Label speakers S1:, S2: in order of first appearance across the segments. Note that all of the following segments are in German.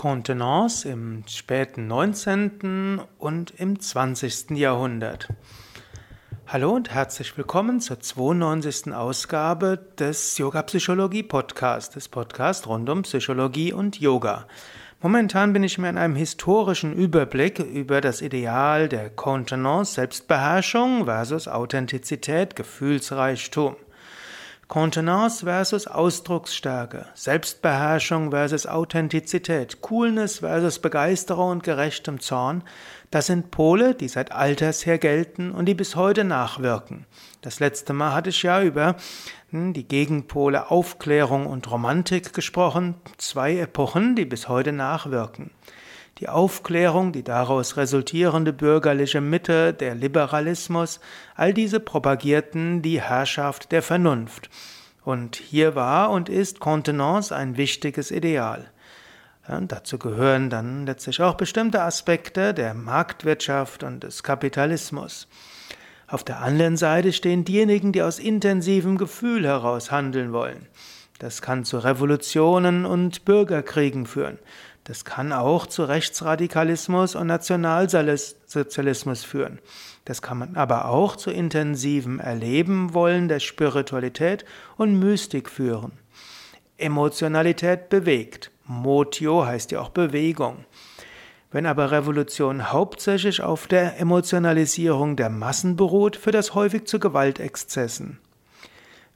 S1: Contenance im späten 19. und im 20. Jahrhundert. Hallo und herzlich willkommen zur 92. Ausgabe des Yoga Psychologie Podcasts, des Podcasts rund um Psychologie und Yoga. Momentan bin ich mir in einem historischen Überblick über das Ideal der Contenance, Selbstbeherrschung versus Authentizität, Gefühlsreichtum. Kontenance versus Ausdrucksstärke, Selbstbeherrschung versus Authentizität, Coolness versus Begeisterung und gerechtem Zorn, das sind Pole, die seit alters her gelten und die bis heute nachwirken. Das letzte Mal hatte ich ja über hm, die Gegenpole Aufklärung und Romantik gesprochen, zwei Epochen, die bis heute nachwirken. Die Aufklärung, die daraus resultierende bürgerliche Mitte, der Liberalismus, all diese propagierten die Herrschaft der Vernunft. Und hier war und ist Kontenance ein wichtiges Ideal. Ja, dazu gehören dann letztlich auch bestimmte Aspekte der Marktwirtschaft und des Kapitalismus. Auf der anderen Seite stehen diejenigen, die aus intensivem Gefühl heraus handeln wollen. Das kann zu Revolutionen und Bürgerkriegen führen. Das kann auch zu Rechtsradikalismus und Nationalsozialismus führen. Das kann man aber auch zu intensivem Erleben wollen der Spiritualität und Mystik führen. Emotionalität bewegt. Motio heißt ja auch Bewegung. Wenn aber Revolution hauptsächlich auf der Emotionalisierung der Massen beruht, führt das häufig zu Gewaltexzessen.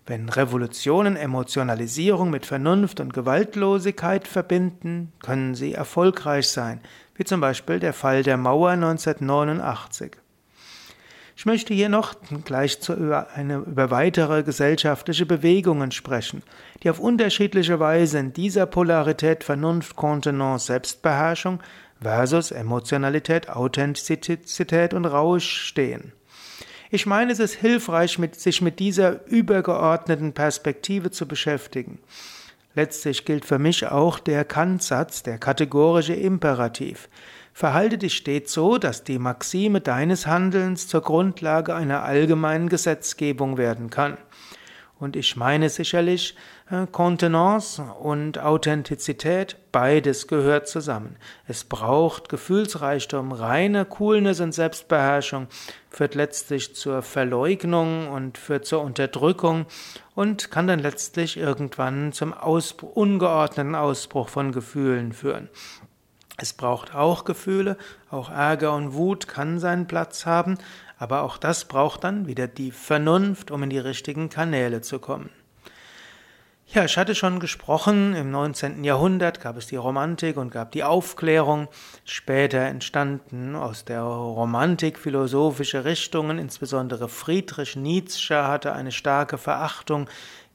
S1: Wenn Revolutionen Emotionalisierung mit Vernunft und Gewaltlosigkeit verbinden, können sie erfolgreich sein, wie zum Beispiel der Fall der Mauer 1989. Ich möchte hier noch gleich zu, über, eine, über weitere gesellschaftliche Bewegungen sprechen, die auf unterschiedliche Weise in dieser Polarität Vernunft, Kontenance, Selbstbeherrschung versus Emotionalität, Authentizität und Rausch stehen. Ich meine, es ist hilfreich, sich mit dieser übergeordneten Perspektive zu beschäftigen. Letztlich gilt für mich auch der Kantsatz, der kategorische Imperativ. Verhalte dich stets so, dass die Maxime deines Handelns zur Grundlage einer allgemeinen Gesetzgebung werden kann. Und ich meine sicherlich, äh, Kontenance und Authentizität, beides gehört zusammen. Es braucht Gefühlsreichtum, reine Coolness und Selbstbeherrschung führt letztlich zur Verleugnung und führt zur Unterdrückung und kann dann letztlich irgendwann zum Ausbruch, ungeordneten Ausbruch von Gefühlen führen. Es braucht auch Gefühle, auch Ärger und Wut kann seinen Platz haben, aber auch das braucht dann wieder die Vernunft, um in die richtigen Kanäle zu kommen. Ja, ich hatte schon gesprochen, im 19. Jahrhundert gab es die Romantik und gab die Aufklärung. Später entstanden aus der Romantik philosophische Richtungen, insbesondere Friedrich Nietzsche hatte eine starke Verachtung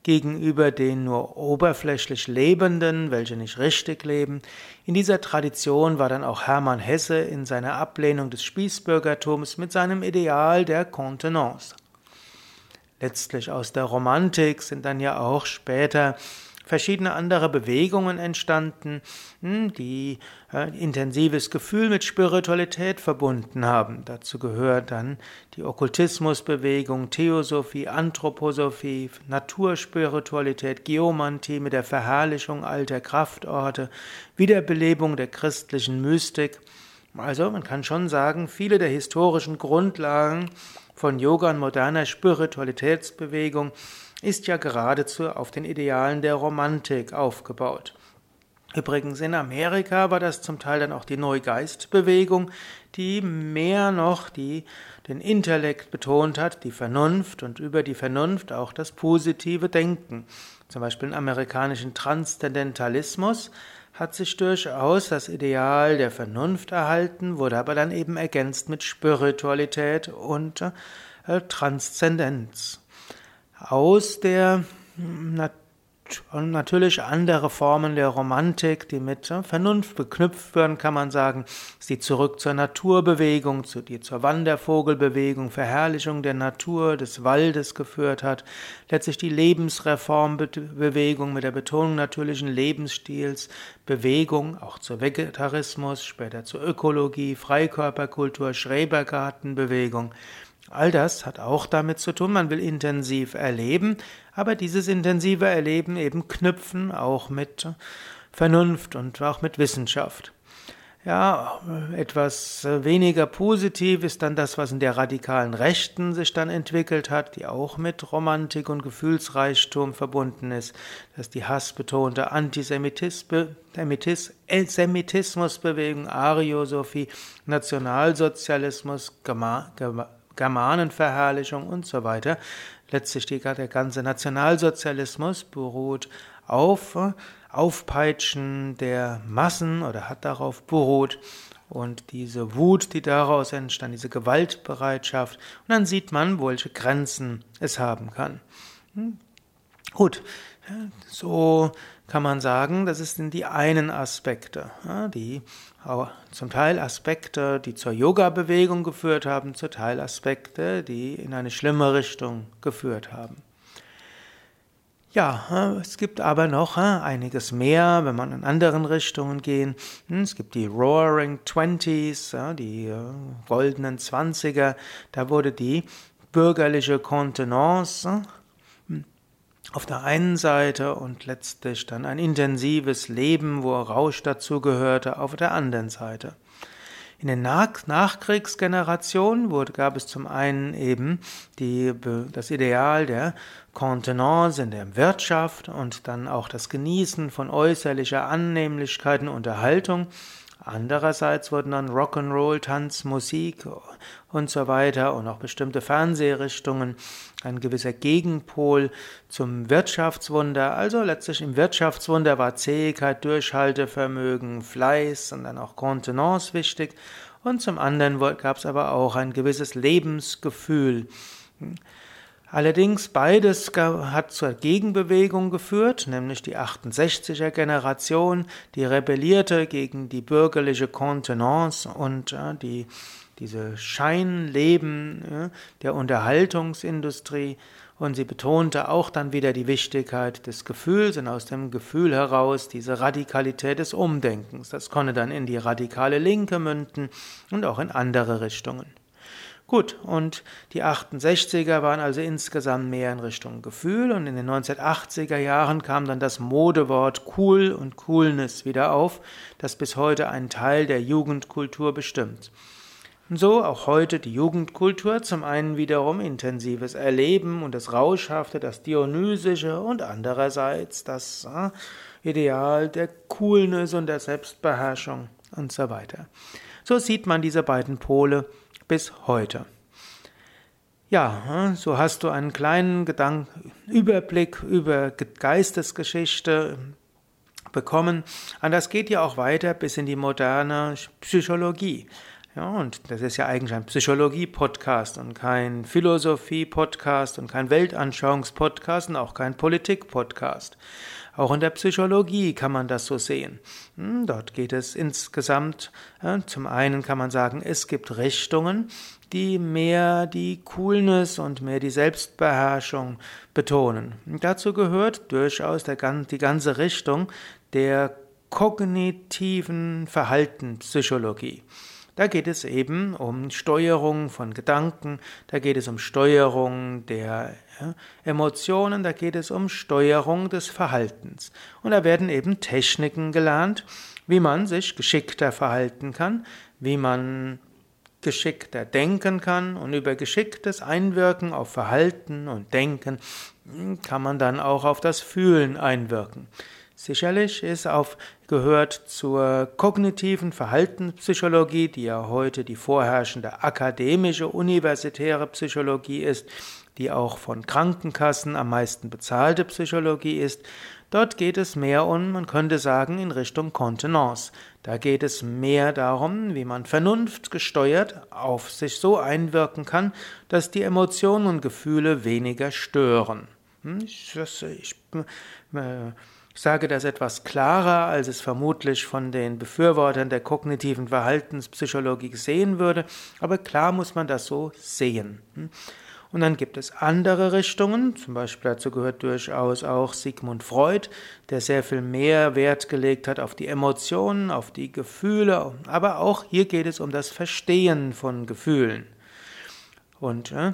S1: gegenüber den nur oberflächlich Lebenden, welche nicht richtig leben. In dieser Tradition war dann auch Hermann Hesse in seiner Ablehnung des Spießbürgertums mit seinem Ideal der Contenance. Letztlich aus der Romantik sind dann ja auch später verschiedene andere Bewegungen entstanden, hm, die äh, intensives Gefühl mit Spiritualität verbunden haben. Dazu gehört dann die Okkultismusbewegung, Theosophie, Anthroposophie, Naturspiritualität, Geomantie mit der Verherrlichung alter Kraftorte, Wiederbelebung der christlichen Mystik. Also man kann schon sagen, viele der historischen Grundlagen von Yoga und moderner Spiritualitätsbewegung ist ja geradezu auf den Idealen der Romantik aufgebaut. Übrigens in Amerika war das zum Teil dann auch die Neugeistbewegung, die mehr noch die, den Intellekt betont hat, die Vernunft und über die Vernunft auch das positive Denken. Zum Beispiel im amerikanischen Transzendentalismus hat sich durchaus das Ideal der Vernunft erhalten, wurde aber dann eben ergänzt mit Spiritualität und äh, Transzendenz aus der natürlich andere Formen der Romantik, die mit Vernunft beknüpft werden, kann man sagen, ist die zurück zur Naturbewegung, zu, die zur Wandervogelbewegung, Verherrlichung der Natur, des Waldes geführt hat, letztlich die Lebensreformbewegung mit der Betonung natürlichen Lebensstils, Bewegung auch zur Vegetarismus, später zur Ökologie, Freikörperkultur, Schrebergartenbewegung, All das hat auch damit zu tun, man will intensiv erleben, aber dieses intensive Erleben eben knüpfen auch mit Vernunft und auch mit Wissenschaft. Ja, etwas äh, weniger positiv ist dann das, was in der radikalen Rechten sich dann entwickelt hat, die auch mit Romantik und Gefühlsreichtum verbunden ist, dass die hassbetonte Antisemitismusbewegung, Ariosophie, Nationalsozialismus, Germanenverherrlichung und so weiter. Letztlich der ganze Nationalsozialismus beruht auf Aufpeitschen der Massen oder hat darauf beruht. Und diese Wut, die daraus entstand, diese Gewaltbereitschaft, und dann sieht man, welche Grenzen es haben kann. Hm? Gut, so kann man sagen, das sind die einen Aspekte, die zum Teil Aspekte, die zur Yoga-Bewegung geführt haben, zum Teil Aspekte, die in eine schlimme Richtung geführt haben. Ja, es gibt aber noch einiges mehr, wenn man in anderen Richtungen gehen. Hm, es gibt die Roaring Twenties, die äh, goldenen Zwanziger. Da wurde die bürgerliche Kontenance auf der einen Seite und letztlich dann ein intensives Leben, wo Rausch dazugehörte, auf der anderen Seite. In den Nach Nachkriegsgenerationen wurde, gab es zum einen eben die, das Ideal der Contenance in der Wirtschaft und dann auch das Genießen von äußerlicher Annehmlichkeit und Unterhaltung. Andererseits wurden dann Rock'n'Roll, Tanz, Musik und so weiter und auch bestimmte Fernsehrichtungen ein gewisser Gegenpol zum Wirtschaftswunder. Also letztlich im Wirtschaftswunder war Zähigkeit, Durchhaltevermögen, Fleiß und dann auch Kontenance wichtig. Und zum anderen gab es aber auch ein gewisses Lebensgefühl. Allerdings beides hat zur Gegenbewegung geführt, nämlich die 68er Generation, die rebellierte gegen die bürgerliche Kontenance und die, diese Scheinleben der Unterhaltungsindustrie und sie betonte auch dann wieder die Wichtigkeit des Gefühls und aus dem Gefühl heraus diese Radikalität des Umdenkens. Das konnte dann in die radikale Linke münden und auch in andere Richtungen. Gut, und die 68er waren also insgesamt mehr in Richtung Gefühl und in den 1980er Jahren kam dann das Modewort cool und Coolness wieder auf, das bis heute einen Teil der Jugendkultur bestimmt. Und so auch heute die Jugendkultur, zum einen wiederum intensives Erleben und das Rauschhafte, das Dionysische und andererseits das äh, Ideal der Coolness und der Selbstbeherrschung und so weiter. So sieht man diese beiden Pole bis heute. Ja, so hast du einen kleinen Gedanken, Überblick über Geistesgeschichte bekommen. Und das geht ja auch weiter bis in die moderne Psychologie. Ja, und das ist ja eigentlich ein Psychologie-Podcast und kein Philosophie-Podcast und kein Weltanschauungs-Podcast und auch kein Politik-Podcast. Auch in der Psychologie kann man das so sehen. Hm, dort geht es insgesamt, zum einen kann man sagen, es gibt Richtungen, die mehr die Coolness und mehr die Selbstbeherrschung betonen. Und dazu gehört durchaus der, die ganze Richtung der kognitiven Verhaltenspsychologie. Da geht es eben um Steuerung von Gedanken, da geht es um Steuerung der Emotionen, da geht es um Steuerung des Verhaltens. Und da werden eben Techniken gelernt, wie man sich geschickter verhalten kann, wie man geschickter denken kann und über geschicktes Einwirken auf Verhalten und Denken kann man dann auch auf das Fühlen einwirken. Sicherlich ist auf, gehört zur kognitiven Verhaltenspsychologie, die ja heute die vorherrschende akademische universitäre Psychologie ist, die auch von Krankenkassen am meisten bezahlte Psychologie ist. Dort geht es mehr um, man könnte sagen, in Richtung Kontenance. Da geht es mehr darum, wie man Vernunft gesteuert auf sich so einwirken kann, dass die Emotionen und Gefühle weniger stören. Hm, ich, ich, äh, ich sage das etwas klarer, als es vermutlich von den Befürwortern der kognitiven Verhaltenspsychologie gesehen würde, aber klar muss man das so sehen. Und dann gibt es andere Richtungen, zum Beispiel dazu gehört durchaus auch Sigmund Freud, der sehr viel mehr Wert gelegt hat auf die Emotionen, auf die Gefühle, aber auch hier geht es um das Verstehen von Gefühlen. Und äh,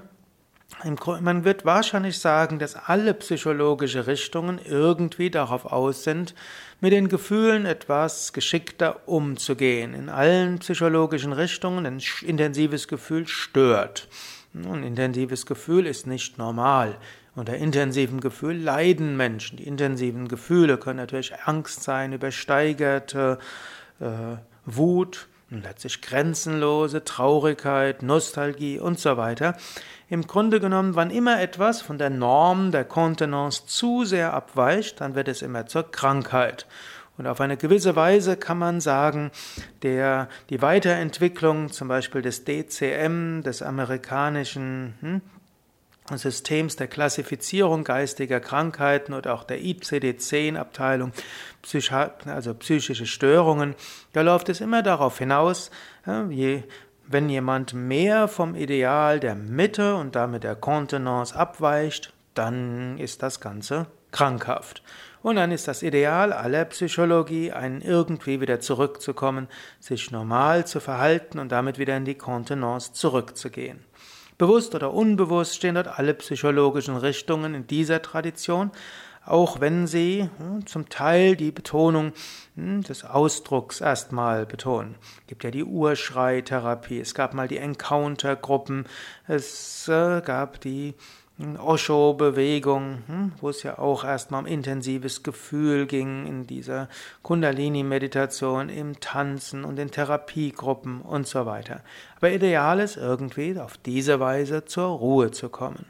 S1: Man wird wahrscheinlich sagen, dass alle psychologische Richtungen irgendwie darauf aus sind, mit den Gefühlen etwas geschickter umzugehen. In allen psychologischen Richtungen ein intensives Gefühl stört. Ein intensives Gefühl ist nicht normal. Unter intensiven Gefühl leiden Menschen. Die intensiven Gefühle können natürlich Angst sein, übersteigerte äh, Wut, letztlich grenzenlose Traurigkeit, Nostalgie und so weiter. Im Grunde genommen, wann immer etwas von der Norm der Kontenance zu sehr abweicht, dann wird es immer zur Krankheit. Und auf eine gewisse Weise kann man sagen, der, die Weiterentwicklung zum Beispiel des DCM, des amerikanischen hm, Systems der Klassifizierung geistiger Krankheiten oder auch der ICD-10-Abteilung, also psychische Störungen, da läuft es immer darauf hinaus, je, wenn jemand mehr vom Ideal der Mitte und damit der Kontenance abweicht, dann ist das Ganze krankhaft. Und dann ist das Ideal aller Psychologie, einen irgendwie wieder zurückzukommen, sich normal zu verhalten und damit wieder in die Kontenance zurückzugehen. Bewusst oder unbewusst stehen dort alle psychologischen Richtungen in dieser Tradition, auch wenn sie hm, zum Teil die Betonung hm, des Ausdrucks erstmal betonen. Es gibt ja die Urschreitherapie, es gab mal die Encounter-Gruppen, es äh, gab die Osho-Bewegung, hm, wo es ja auch erstmal um intensives Gefühl ging in dieser Kundalini-Meditation, im Tanzen und in Therapiegruppen und so weiter. Aber ideal ist irgendwie auf diese Weise zur Ruhe zu kommen.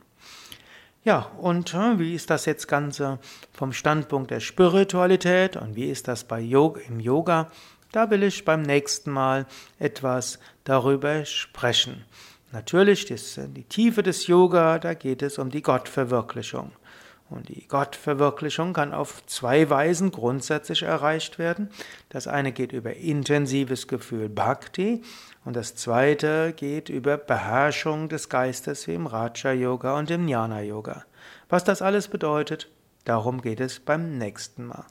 S1: Ja, und äh, wie ist das jetzt Ganze vom Standpunkt der Spiritualität und wie ist das bei Yoga, im Yoga? Da will ich beim nächsten Mal etwas darüber sprechen. Natürlich, das, die Tiefe des Yoga, da geht es um die Gottverwirklichung. Und die Gottverwirklichung kann auf zwei Weisen grundsätzlich erreicht werden. Das eine geht über intensives Gefühl Bhakti und das zweite geht über Beherrschung des Geistes wie im Raja Yoga und im Jnana Yoga. Was das alles bedeutet, darum geht es beim nächsten Mal.